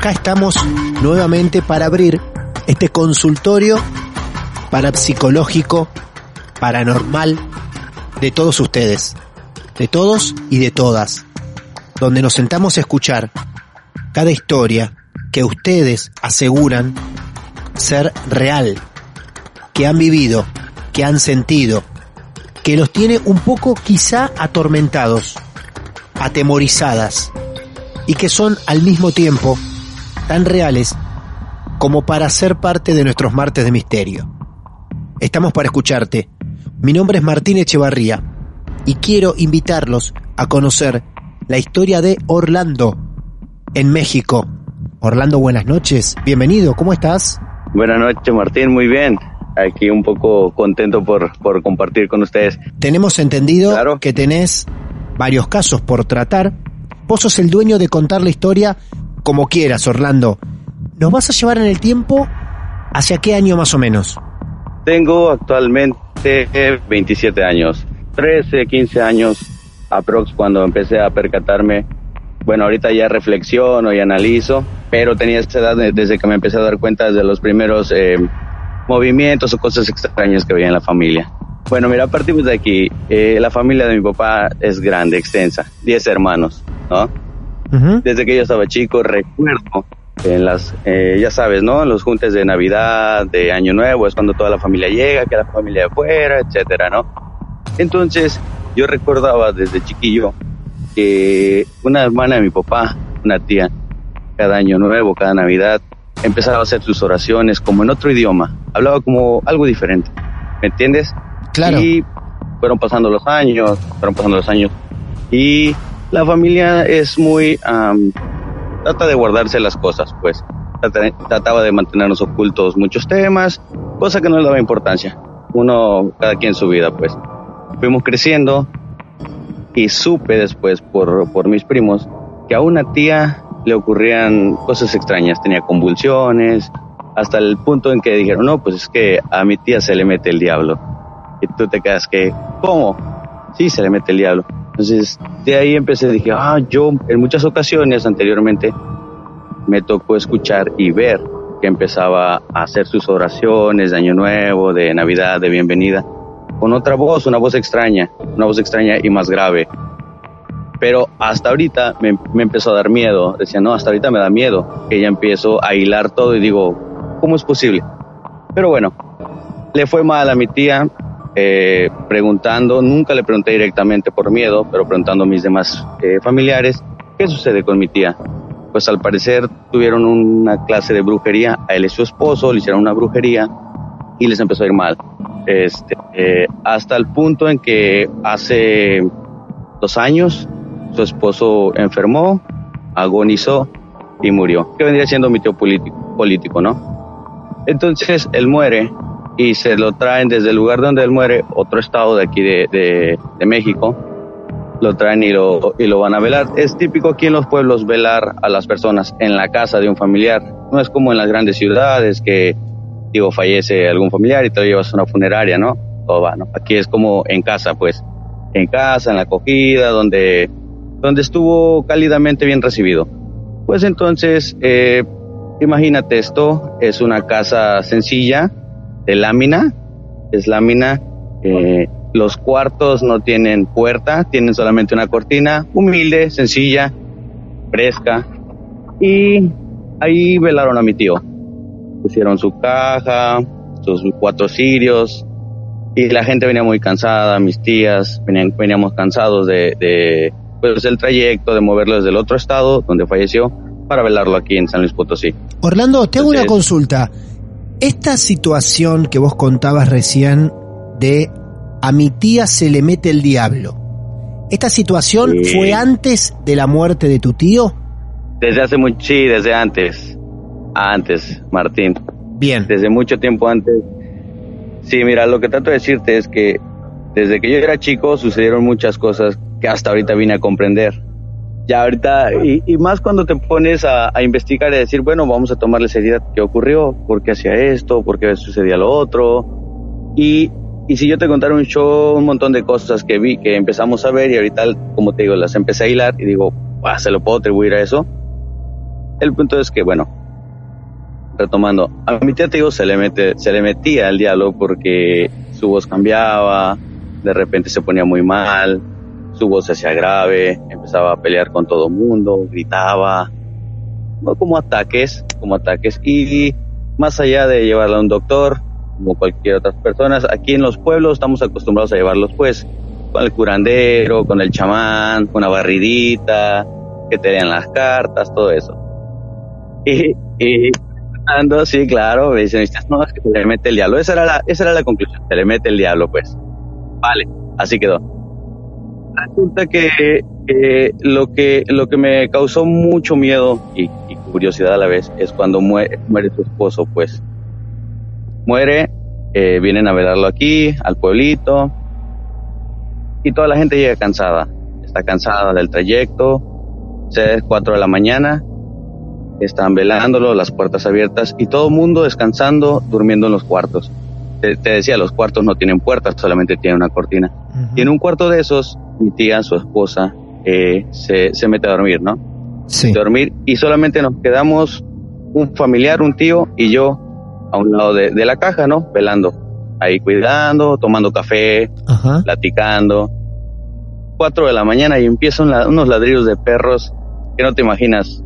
Acá estamos nuevamente para abrir este consultorio parapsicológico, paranormal de todos ustedes, de todos y de todas, donde nos sentamos a escuchar cada historia que ustedes aseguran ser real, que han vivido, que han sentido, que los tiene un poco quizá atormentados, atemorizadas, y que son al mismo tiempo tan reales como para ser parte de nuestros martes de misterio. Estamos para escucharte. Mi nombre es Martín Echevarría y quiero invitarlos a conocer la historia de Orlando en México. Orlando, buenas noches. Bienvenido, ¿cómo estás? Buenas noches, Martín, muy bien. Aquí un poco contento por, por compartir con ustedes. Tenemos entendido que tenés varios casos por tratar. Vos sos el dueño de contar la historia como quieras, Orlando. ¿Nos vas a llevar en el tiempo hacia qué año más o menos? Tengo actualmente 27 años, 13, 15 años aprox cuando empecé a percatarme. Bueno, ahorita ya reflexiono y analizo, pero tenía esa edad desde que me empecé a dar cuenta de los primeros eh, movimientos o cosas extrañas que veía en la familia. Bueno, mira, partimos de aquí. Eh, la familia de mi papá es grande, extensa, 10 hermanos, ¿no? Desde que yo estaba chico recuerdo en las, eh, ya sabes, ¿no? En los juntes de Navidad, de Año Nuevo, es cuando toda la familia llega, que la familia de afuera, etcétera, ¿no? Entonces, yo recordaba desde chiquillo que una hermana de mi papá, una tía, cada Año Nuevo, cada Navidad, empezaba a hacer sus oraciones como en otro idioma, hablaba como algo diferente, ¿me entiendes? Claro. Y fueron pasando los años, fueron pasando los años, y la familia es muy... trata de guardarse las cosas, pues. trataba de mantenernos ocultos muchos temas, cosa que no le daba importancia. Uno, cada quien su vida, pues. Fuimos creciendo y supe después por, por mis primos que a una tía le ocurrían cosas extrañas, tenía convulsiones, hasta el punto en que dijeron, no, pues es que a mi tía se le mete el diablo. Y tú te quedas que, ¿cómo? Sí, se le mete el diablo. Entonces, de ahí empecé, dije, ah, yo en muchas ocasiones anteriormente me tocó escuchar y ver que empezaba a hacer sus oraciones de Año Nuevo, de Navidad, de bienvenida, con otra voz, una voz extraña, una voz extraña y más grave. Pero hasta ahorita me, me empezó a dar miedo. Decía, no, hasta ahorita me da miedo. Que ya empiezo a hilar todo y digo, ¿cómo es posible? Pero bueno, le fue mal a mi tía, eh, preguntando, nunca le pregunté directamente por miedo, pero preguntando a mis demás eh, familiares, ¿qué sucede con mi tía? Pues al parecer tuvieron una clase de brujería, a él y su esposo le hicieron una brujería y les empezó a ir mal. Este, eh, hasta el punto en que hace dos años su esposo enfermó, agonizó y murió, que vendría siendo mi tío político, político ¿no? Entonces él muere y se lo traen desde el lugar donde él muere, otro estado de aquí de, de, México, lo traen y lo, y lo van a velar. Es típico aquí en los pueblos velar a las personas en la casa de un familiar. No es como en las grandes ciudades que, digo, fallece algún familiar y te lo llevas a una funeraria, ¿no? Todo va, ¿no? Aquí es como en casa, pues. En casa, en la acogida, donde, donde estuvo cálidamente bien recibido. Pues entonces, eh, imagínate esto, es una casa sencilla, de lámina, es lámina, eh, los cuartos no tienen puerta, tienen solamente una cortina, humilde, sencilla, fresca, y ahí velaron a mi tío. Pusieron su caja, sus cuatro cirios, y la gente venía muy cansada, mis tías, venían, veníamos cansados de, de pues, el trayecto, de moverlo desde el otro estado donde falleció para velarlo aquí en San Luis Potosí. Orlando, te hago una consulta. Esta situación que vos contabas recién de a mi tía se le mete el diablo, ¿esta situación Sí. fue antes de la muerte de tu tío? Desde hace mucho, sí, desde antes. Antes, Martín. Bien. Desde mucho tiempo antes. Sí, mira, lo que trato de decirte es que desde que yo era chico sucedieron muchas cosas que hasta ahorita vine a comprender. Ya ahorita, y, más cuando te pones a, investigar y decir, bueno, vamos a tomarle seriedad qué ocurrió, por qué hacía esto, por qué sucedía lo otro. Y, y si yo te contara un show, un montón de cosas que vi, que empezamos a ver y ahorita, como te digo, las empecé a hilar y digo, "Ah, se lo puedo atribuir a eso. El punto es que, bueno, retomando, a mi tía te digo, se le, mete, se le metía el diálogo porque su voz cambiaba, de repente se ponía muy mal, su voz se hacía grave, empezaba a pelear con todo el mundo, gritaba, no como ataques, como ataques, y más allá de llevarla a un doctor, como cualquier otra persona, aquí en los pueblos estamos acostumbrados a llevarlos pues con el curandero, con el chamán, con una barridita, que te den las cartas, todo eso. Y, y ando, sí, claro, me dicen, no, es que se le mete el diablo. Esa era la, esa era la conclusión, se le mete el diablo, pues. Vale, así quedó. Resulta que eh, lo que lo que me causó mucho miedo y, curiosidad a la vez es cuando muere, muere su esposo, pues. Muere, eh, vienen a velarlo aquí, al pueblito, y toda la gente llega cansada. Está cansada del trayecto, es 4 de la mañana, están velándolo, las puertas abiertas y todo el mundo descansando, durmiendo en los cuartos. Te, te decía, los cuartos no tienen puertas, solamente tienen una cortina. Y en un cuarto de esos, mi tía, su esposa, eh, se, se mete a dormir, ¿no? Sí. Dormir y solamente nos quedamos un familiar, un tío y yo a un lado de, de la caja, ¿no? Velando. Ahí cuidando, tomando café, platicando. Cuatro de la mañana y empiezan la- unos ladrillos de perros que no te imaginas.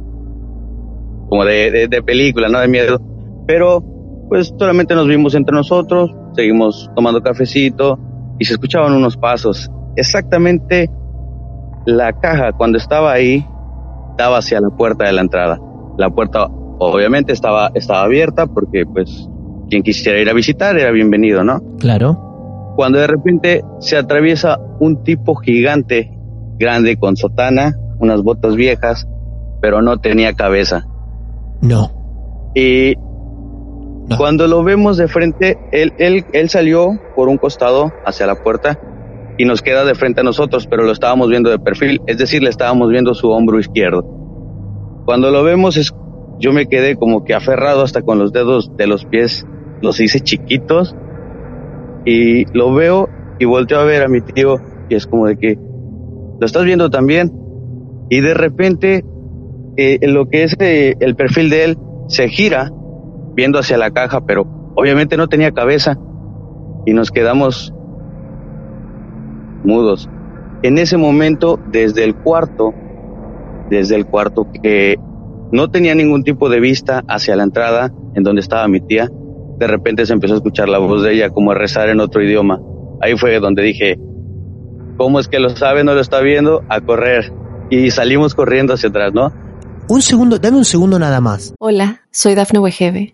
Como de, de, de película, ¿no? De miedo. Pero, pues solamente nos vimos entre nosotros, seguimos tomando cafecito y se escuchaban unos pasos. Exactamente la caja, cuando estaba ahí, daba hacia la puerta de la entrada. La puerta, obviamente, estaba, estaba abierta porque, pues, quien quisiera ir a visitar era bienvenido, ¿no? Claro. cuando de repente se atraviesa un tipo gigante, grande, con sotana, unas botas viejas, pero no tenía cabeza. No. Y cuando lo vemos de frente, él, él, él salió por un costado hacia la puerta y nos queda de frente a nosotros, pero lo estábamos viendo de perfil, es decir, le estábamos viendo su hombro izquierdo. Cuando lo vemos, es, yo me quedé como que aferrado hasta con los dedos de los pies, los hice chiquitos y lo veo y volteo a ver a mi tío y es como de que lo estás viendo también y de repente eh, lo que es eh, el perfil de él se gira viendo hacia la caja pero obviamente no tenía cabeza y nos quedamos mudos en ese momento desde el cuarto desde el cuarto que no tenía ningún tipo de vista hacia la entrada en donde estaba mi tía de repente se empezó a escuchar la voz de ella como a rezar en otro idioma. Ahí fue donde dije, ¿cómo es que lo sabe, no lo está viendo? A correr. Y salimos corriendo hacia atrás, ¿no? Un segundo, dame un segundo nada más. Hola, soy Dafne Wegebe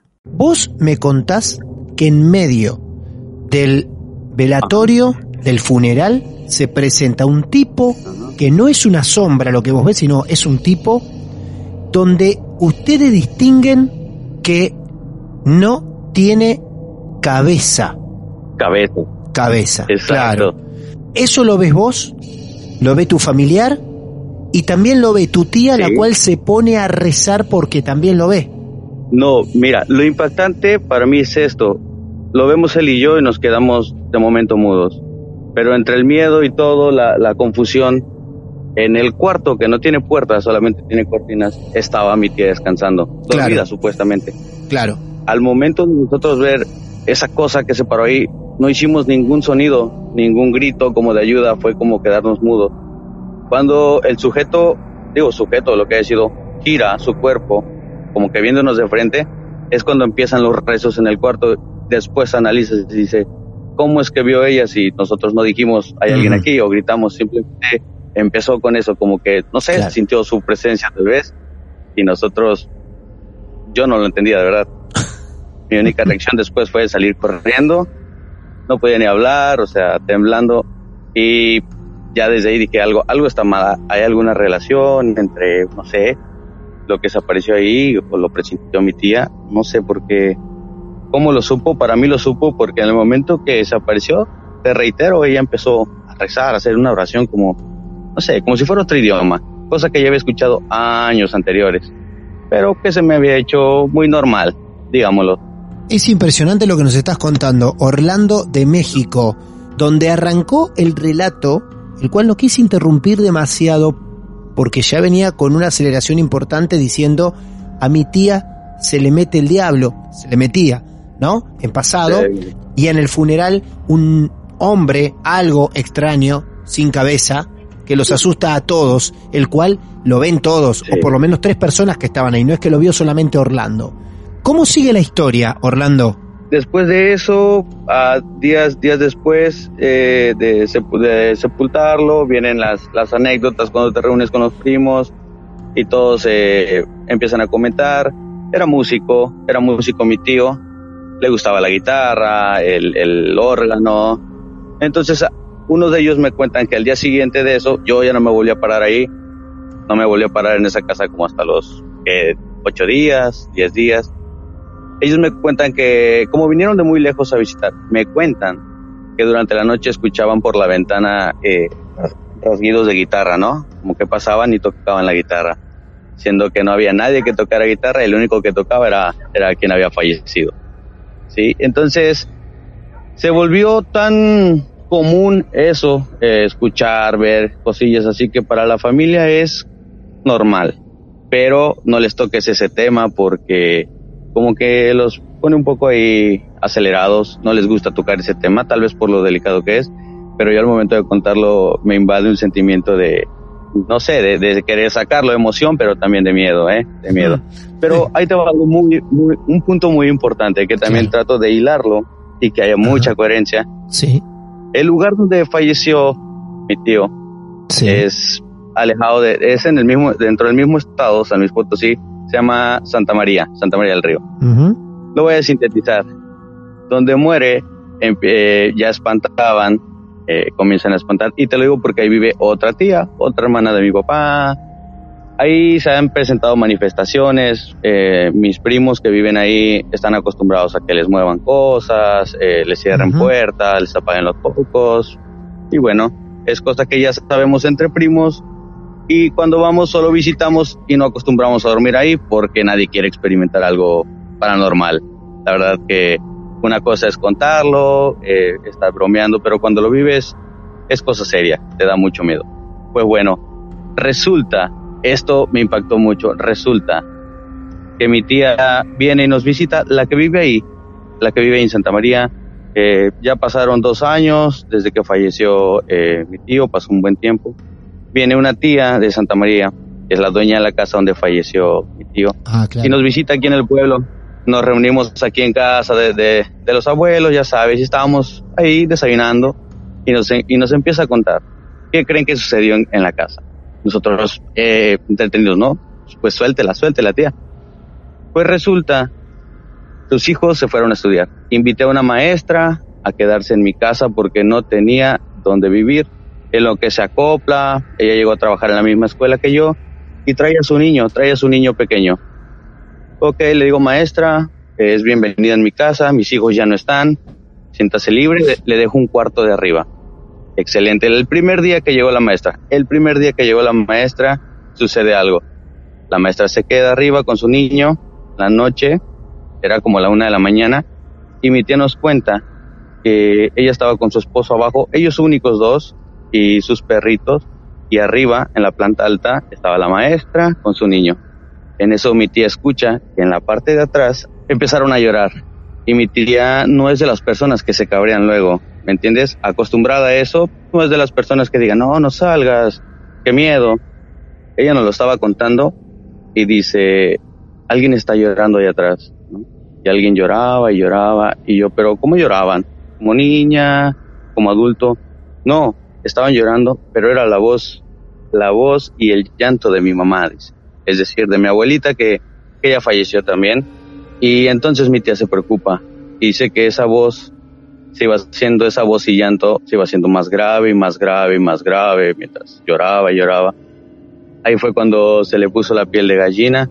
Vos me contás que en medio del velatorio, del funeral, se presenta un tipo que no es una sombra lo que vos ves, sino es un tipo donde ustedes distinguen que no tiene cabeza. Cabeza. Cabeza, Exacto. claro. Eso lo ves vos, lo ve tu familiar y también lo ve tu tía, la cual se pone a rezar porque también lo ve. No, mira, lo impactante para mí es esto. Lo vemos él y yo y nos quedamos de momento mudos. Pero entre el miedo y todo, la, la confusión, en el cuarto que no tiene puertas, solamente tiene cortinas, estaba mi tía descansando, dormida Claro. supuestamente. Claro. Al momento de nosotros ver esa cosa que se paró ahí, no hicimos ningún sonido, ningún grito como de ayuda, fue como quedarnos mudos. Cuando el sujeto, digo sujeto, lo que ha sido, gira su cuerpo, como que viéndonos de frente, es cuando empiezan los rezos en el cuarto. Después analiza y dice, ¿cómo es que vio ella si nosotros no dijimos, hay alguien Ujú. aquí? O gritamos, simplemente empezó con eso, como que, no sé, Claro. sintió su presencia tal vez, y nosotros, yo no lo entendía de verdad. Mi única reacción después fue salir corriendo, no podía ni hablar, o sea, temblando, y ya desde ahí dije algo, algo está mal, hay alguna relación entre, no sé, lo que desapareció ahí o lo presintió mi tía, no sé por qué, cómo lo supo, para mí lo supo porque en el momento que desapareció, te reitero, ella empezó a rezar, a hacer una oración como, no sé, como si fuera otro idioma, cosa que ya había escuchado años anteriores, pero que se me había hecho muy normal, digámoslo. Es impresionante lo que nos estás contando, Orlando de México, donde arrancó el relato, el cual no quise interrumpir demasiado porque ya venía con una aceleración importante diciendo a mi tía se le mete el diablo, se le metía, ¿no? En pasado, y en el funeral un hombre, algo extraño, sin cabeza, que los asusta a todos, el cual lo ven todos, Sí. o por lo menos tres personas que estaban ahí, no es que lo vio solamente Orlando. ¿Cómo sigue la historia, Orlando? Después de eso, días, días después eh, de, sepu- de sepultarlo, vienen las, las anécdotas cuando te reúnes con los primos y todos eh, empiezan a comentar. Era músico, era músico mi tío, le gustaba la guitarra, el, el órgano. Entonces, unos de ellos me cuentan que al día siguiente de eso, yo ya no me volví a parar ahí, no me volví a parar en esa casa como hasta los ocho días, diez días ellos me cuentan que, como vinieron de muy lejos a visitar, me cuentan que durante la noche escuchaban por la ventana eh, de guitarra, ¿no? Como que pasaban y tocaban la guitarra, siendo que no había nadie que tocara guitarra y el único que tocaba era, era quien había fallecido. ¿Sí? Entonces, se volvió tan común eso, eh, escuchar, ver cosillas, así que para la familia es normal, pero no les toques ese tema porque como que los pone un poco ahí acelerados, no les gusta tocar ese tema, tal vez por lo delicado que es, pero yo al momento de contarlo me invade un sentimiento de, no sé, de, de querer sacarlo, de emoción, pero también de miedo, ¿eh? De miedo. Pero ahí te va algo muy, muy, un punto muy importante que también Claro. trato de hilarlo y que haya mucha coherencia. Sí, El lugar donde falleció mi tío sí. es alejado de, es en el mismo, dentro del mismo estado, San Luis Potosí, se llama Santa María, Santa María del Río. Lo voy a sintetizar. Donde muere, eh, ya espantaban, eh, comienzan a espantar, y te lo digo porque ahí vive otra tía, otra hermana de mi papá. Ahí se han presentado manifestaciones, eh, mis primos que viven ahí están acostumbrados a que les muevan cosas, eh, les cierren puertas, les apaguen los focos, y bueno, es cosa que ya sabemos entre primos, y cuando vamos solo visitamos y no acostumbramos a dormir ahí porque nadie quiere experimentar algo paranormal. La verdad que una cosa es contarlo, eh, estar bromeando, pero cuando lo vives es cosa seria, te da mucho miedo. Pues bueno, resulta, esto me impactó mucho, resulta que mi tía viene y nos visita, la que vive ahí, la que vive en Santa María, eh, ya pasaron dos años desde que falleció eh, mi tío, pasó un buen tiempo. Viene una tía de Santa María, que es la dueña de la casa donde falleció mi tío, Ah, y nos visita aquí en el pueblo. nos reunimos aquí en casa de, de, de los abuelos, ya sabes, y estábamos ahí desayunando y nos, y nos empieza a contar qué creen que sucedió en, en la casa. Nosotros, eh, entretenidos, ¿no? Pues suéltela, suéltela, tía. Pues resulta, sus hijos se fueron a estudiar. Invité a una maestra a quedarse en mi casa porque no tenía dónde vivir. En lo que se acopla, ella llegó a trabajar en la misma escuela que yo y trae a su niño, trae a su niño pequeño. Ok, le digo, maestra, es bienvenida en mi casa, mis hijos ya no están, siéntase libre, le, dejo un cuarto de arriba. Excelente. El primer día que llegó la maestra, el primer día que llegó la maestra, sucede algo. La maestra se queda arriba con su niño, la noche, era como la una de la mañana, y mi tía nos cuenta que ella estaba con su esposo abajo, ellos únicos dos, y sus perritos, y arriba, en la planta alta, estaba la maestra con su niño. En eso mi tía escucha que en la parte de atrás empezaron a llorar. Y mi tía no es de las personas que se cabrean luego, ¿me entiendes? Acostumbrada a eso, no es de las personas que digan, no, no salgas, qué miedo. Ella nos lo estaba contando y dice, alguien está llorando ahí atrás. Y alguien lloraba y lloraba, y yo, pero ¿cómo lloraban? ¿Como niña? ¿Como adulto? No, estaban llorando, pero era la voz, la voz y el llanto de mi mamá, es decir, de mi abuelita que, que ella falleció también. Y entonces mi tía se preocupa y dice que esa voz se iba haciendo, esa voz y llanto se iba haciendo más grave y más grave y más grave mientras lloraba y lloraba. Ahí fue cuando se le puso la piel de gallina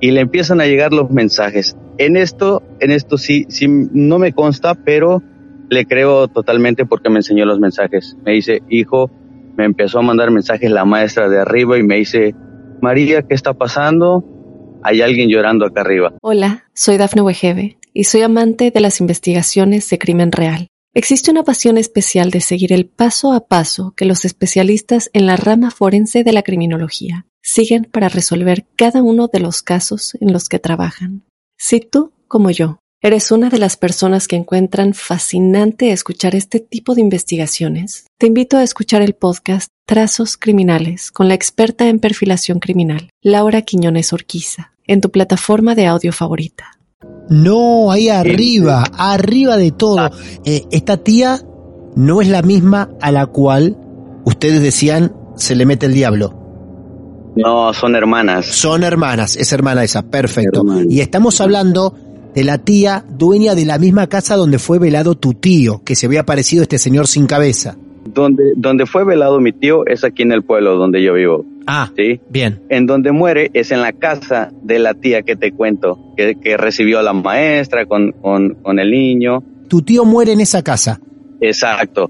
y le empiezan a llegar los mensajes. En esto, en esto sí, sí no me consta, pero le creo totalmente porque me enseñó los mensajes. Me dice, hijo, me empezó a mandar mensajes la maestra de arriba y me dice, María, ¿qué está pasando? Hay alguien llorando acá arriba. Hola, soy Dafne Wegebe y soy amante de las investigaciones de crimen real. Existe una pasión especial de seguir el paso a paso que los especialistas en la rama forense de la criminología siguen para resolver cada uno de los casos en los que trabajan. Si tú, como yo, ¿Eres una de las personas que encuentran fascinante escuchar este tipo de investigaciones? Te invito a escuchar el podcast Trazos Criminales con la experta en perfilación criminal, Laura Quiñones Orquiza, en tu plataforma de audio favorita. No, ahí arriba, arriba de todo. Eh, esta tía no es la misma a la cual ustedes decían se le mete el diablo. No, son hermanas. Son hermanas, es hermana esa, perfecto. Hermana. Y estamos hablando de la tía dueña de la misma casa donde fue velado tu tío, que se había aparecido este señor sin cabeza. Donde, donde fue velado mi tío es aquí en el pueblo donde yo vivo. Ah, ¿sí? bien. En donde muere es en la casa de la tía que te cuento, que, que recibió a la maestra con, con, con el niño. Tu tío muere en esa casa. Exacto.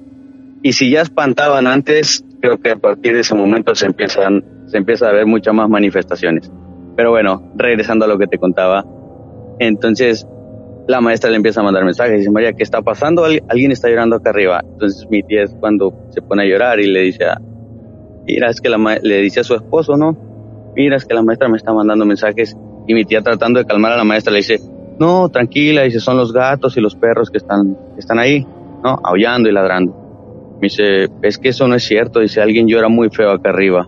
Y si ya espantaban antes, creo que a partir de ese momento se empiezan, se empieza a ver muchas más manifestaciones. Pero bueno, regresando a lo que te contaba, entonces la maestra le empieza a mandar mensajes, dice María, ¿qué está pasando? Al- alguien está llorando acá arriba. Entonces mi tía es cuando se pone a llorar y le dice, mira, es que la le dice a su esposo, ¿no? Mira, es que la maestra me está mandando mensajes y mi tía tratando de calmar a la maestra le dice, no, tranquila, dice, son los gatos y los perros que están, que están ahí, ¿no? Aullando y ladrando. Me dice, es que eso no es cierto, dice, alguien llora muy feo acá arriba.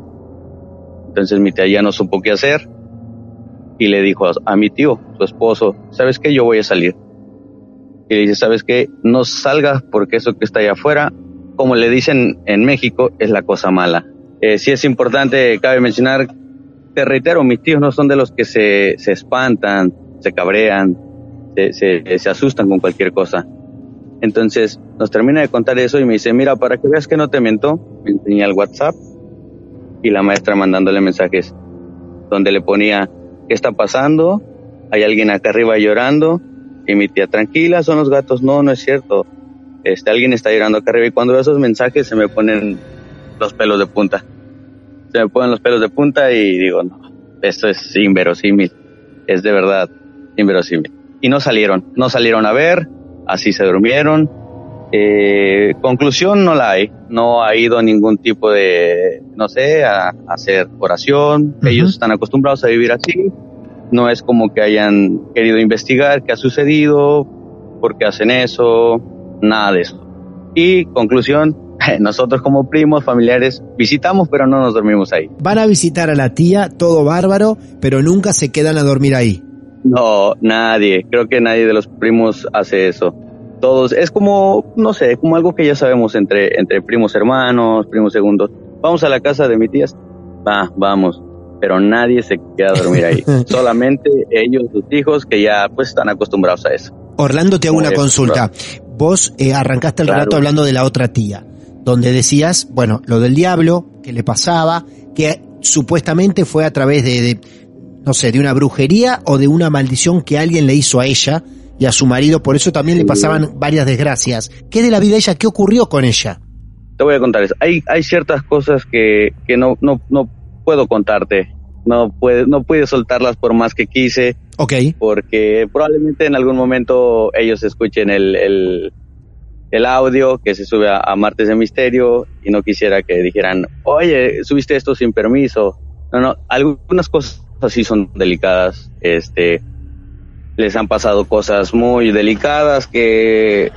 Entonces mi tía ya no supo qué hacer y le dijo a, mi tío, su esposo, ¿sabes qué? Yo voy a salir. Y le dice, ¿sabes qué? No salgas porque eso que está allá afuera, como le dicen en México, es la cosa mala. Eh, sí es importante, cabe mencionar, te reitero, mis tíos no son de los que se, se espantan, se cabrean, se, se, se asustan con cualquier cosa. Entonces nos termina de contar eso y me dice, mira, para que veas que no te mentó, me enseña el WhatsApp y la maestra mandándole mensajes donde le ponía, ¿qué está pasando? Hay alguien acá arriba llorando y mi tía, tranquila, son los gatos, no, no es cierto. Este, alguien está llorando acá arriba y cuando veo esos mensajes se me ponen los pelos de punta. Se me ponen los pelos de punta y digo, no, esto es inverosímil, es de verdad inverosímil. Y no salieron, no salieron a ver, así se durmieron. Eh, conclusión no la hay, no ha ido ningún tipo de, no sé, a, a hacer oración, ellos están acostumbrados a vivir así, no es como que hayan querido investigar qué ha sucedido, por qué hacen eso, nada de eso. Y conclusión, nosotros como primos, familiares, visitamos pero no nos dormimos ahí. Van a visitar a la tía, todo bárbaro, pero nunca se quedan a dormir ahí. No, nadie. Creo que nadie de los primos hace eso. Todos, es como, no sé, como algo que ya sabemos entre, entre primos hermanos, primos segundos. Vamos a la casa de mi tía. Va, vamos. Pero nadie se queda a dormir ahí. Solamente ellos, sus hijos, que ya pues están acostumbrados a eso. Orlando, te hago una consulta. Vos eh, arrancaste el relato hablando de la otra tía, donde decías, bueno, lo del diablo, que le pasaba, que supuestamente fue a través de, de, no sé, de una brujería o de una maldición que alguien le hizo a ella y a su marido, por eso también le pasaban varias desgracias. ¿Qué de la vida de ella? ¿Qué ocurrió con ella? Te voy a contar eso. Hay, hay ciertas cosas que, que no, no, no puedo contarte. No puede, no pude soltarlas por más que quise. Ok. Porque probablemente en algún momento ellos escuchen el, el, el audio que se sube a, a, Martes de Misterio y no quisiera que dijeran, oye, subiste esto sin permiso. No, no, algunas cosas así son delicadas. Este, les han pasado cosas muy delicadas que,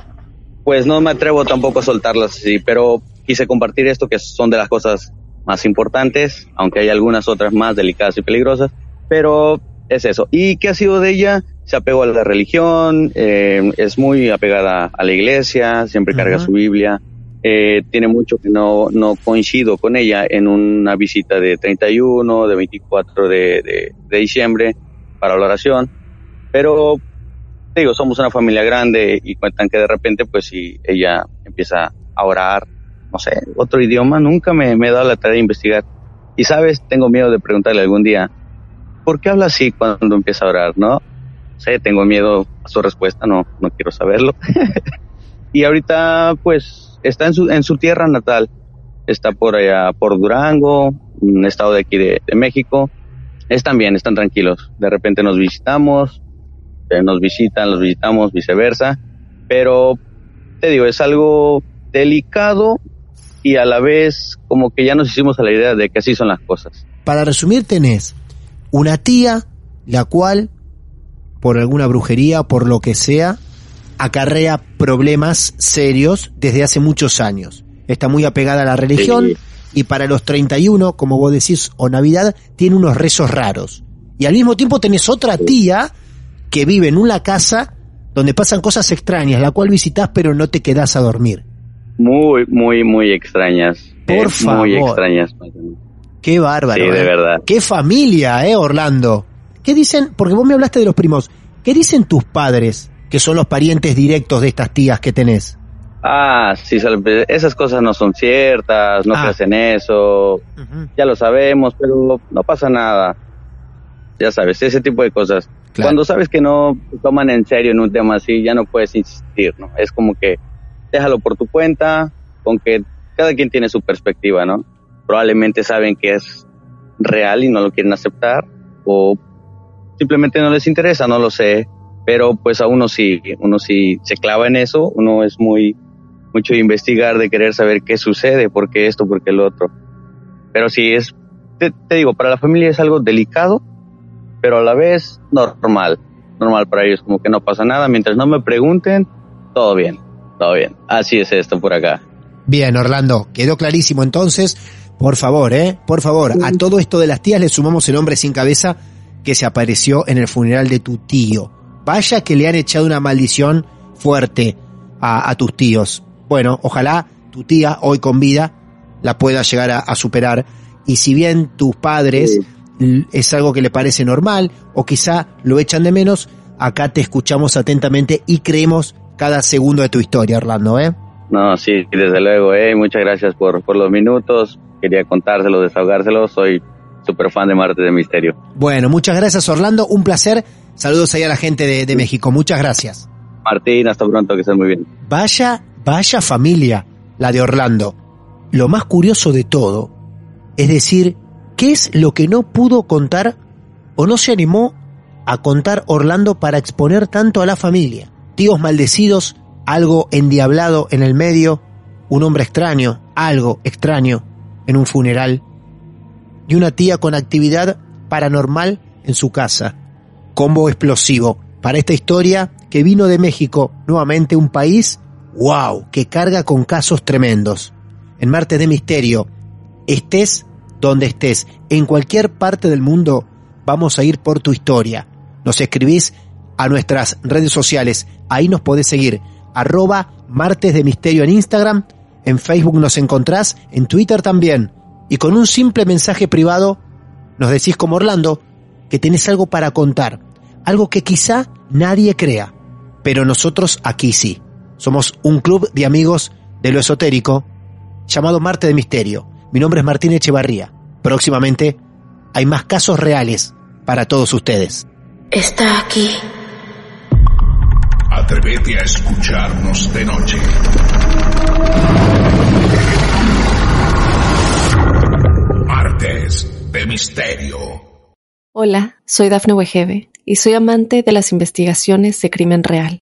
pues no me atrevo tampoco a soltarlas así, pero quise compartir esto que son de las cosas más importantes, aunque hay algunas otras más delicadas y peligrosas, pero es eso. ¿Y qué ha sido de ella? Se apegó a la religión, eh, es muy apegada a la iglesia, siempre carga uh -huh. su Biblia. Eh, tiene mucho que no, no coincido con ella en una visita de 31, de 24 de, de, de diciembre para la oración. Pero, digo, somos una familia grande y cuentan que de repente, pues si ella empieza a orar, no sé, otro idioma, nunca me, me he dado la tarea de investigar. Y sabes, tengo miedo de preguntarle algún día, ¿por qué habla así cuando empieza a orar, no? Sé, tengo miedo a su respuesta, no, no quiero saberlo. y ahorita, pues, está en su, en su tierra natal. Está por allá, por Durango, un estado de aquí de, de México. Están bien, están tranquilos. De repente nos visitamos, nos visitan, los visitamos, viceversa. Pero, te digo, es algo delicado y a la vez como que ya nos hicimos a la idea de que así son las cosas. Para resumir, tenés una tía, la cual, por alguna brujería, por lo que sea, acarrea problemas serios desde hace muchos años. Está muy apegada a la religión sí. y para los 31, como vos decís, o Navidad, tiene unos rezos raros. Y al mismo tiempo tenés otra tía que vive en una casa donde pasan cosas extrañas, la cual visitas pero no te quedás a dormir. Muy, muy, muy extrañas. Por eh, favor. Muy extrañas. Qué bárbaro. Sí, de eh. verdad. Qué familia, eh, Orlando. ¿Qué dicen? Porque vos me hablaste de los primos. ¿Qué dicen tus padres, que son los parientes directos de estas tías que tenés? Ah, sí, esas cosas no son ciertas, no ah. en eso, uh -huh. ya lo sabemos, pero no pasa nada. Ya sabes, ese tipo de cosas. Claro. Cuando sabes que no toman en serio en un tema así, ya no puedes insistir, ¿no? Es como que déjalo por tu cuenta, con que cada quien tiene su perspectiva, ¿no? Probablemente saben que es real y no lo quieren aceptar, o simplemente no les interesa, no lo sé, pero pues a uno sí, uno sí se clava en eso, uno es muy, mucho de investigar, de querer saber qué sucede, por qué esto, por qué lo otro. Pero sí es, te, te digo, para la familia es algo delicado, pero a la vez normal, normal para ellos, como que no pasa nada, mientras no me pregunten, todo bien, todo bien. Así es esto por acá. Bien, Orlando, quedó clarísimo entonces. Por favor, eh, por favor, a todo esto de las tías le sumamos el hombre sin cabeza que se apareció en el funeral de tu tío. Vaya que le han echado una maldición fuerte a, a tus tíos. Bueno, ojalá tu tía, hoy con vida, la pueda llegar a, a superar. Y si bien tus padres sí. Es algo que le parece normal, o quizá lo echan de menos, acá te escuchamos atentamente y creemos cada segundo de tu historia, Orlando, ¿eh? No, sí, desde luego, eh. Muchas gracias por, por los minutos. Quería contárselo, desahogárselo. Soy súper fan de Marte de Misterio. Bueno, muchas gracias, Orlando. Un placer. Saludos ahí a la gente de, de México. Muchas gracias. Martín, hasta pronto, que estés muy bien. Vaya, vaya familia, la de Orlando. Lo más curioso de todo es decir, ¿qué es lo que no pudo contar o no se animó a contar Orlando para exponer tanto a la familia? Tíos maldecidos, algo endiablado en el medio, un hombre extraño, algo extraño en un funeral y una tía con actividad paranormal en su casa. Combo explosivo para esta historia que vino de México, nuevamente un país, wow, que carga con casos tremendos. En Martes de Misterio, estés donde estés, en cualquier parte del mundo, vamos a ir por tu historia. Nos escribís a nuestras redes sociales, ahí nos podés seguir, arroba martes de misterio en Instagram, en Facebook nos encontrás, en Twitter también, y con un simple mensaje privado nos decís como Orlando que tenés algo para contar, algo que quizá nadie crea, pero nosotros aquí sí. Somos un club de amigos de lo esotérico llamado Marte de Misterio. Mi nombre es Martín Echevarría. Próximamente hay más casos reales para todos ustedes. Está aquí. Atrévete a escucharnos de noche. Martes de Misterio. Hola, soy Dafne Wegebe y soy amante de las investigaciones de crimen real.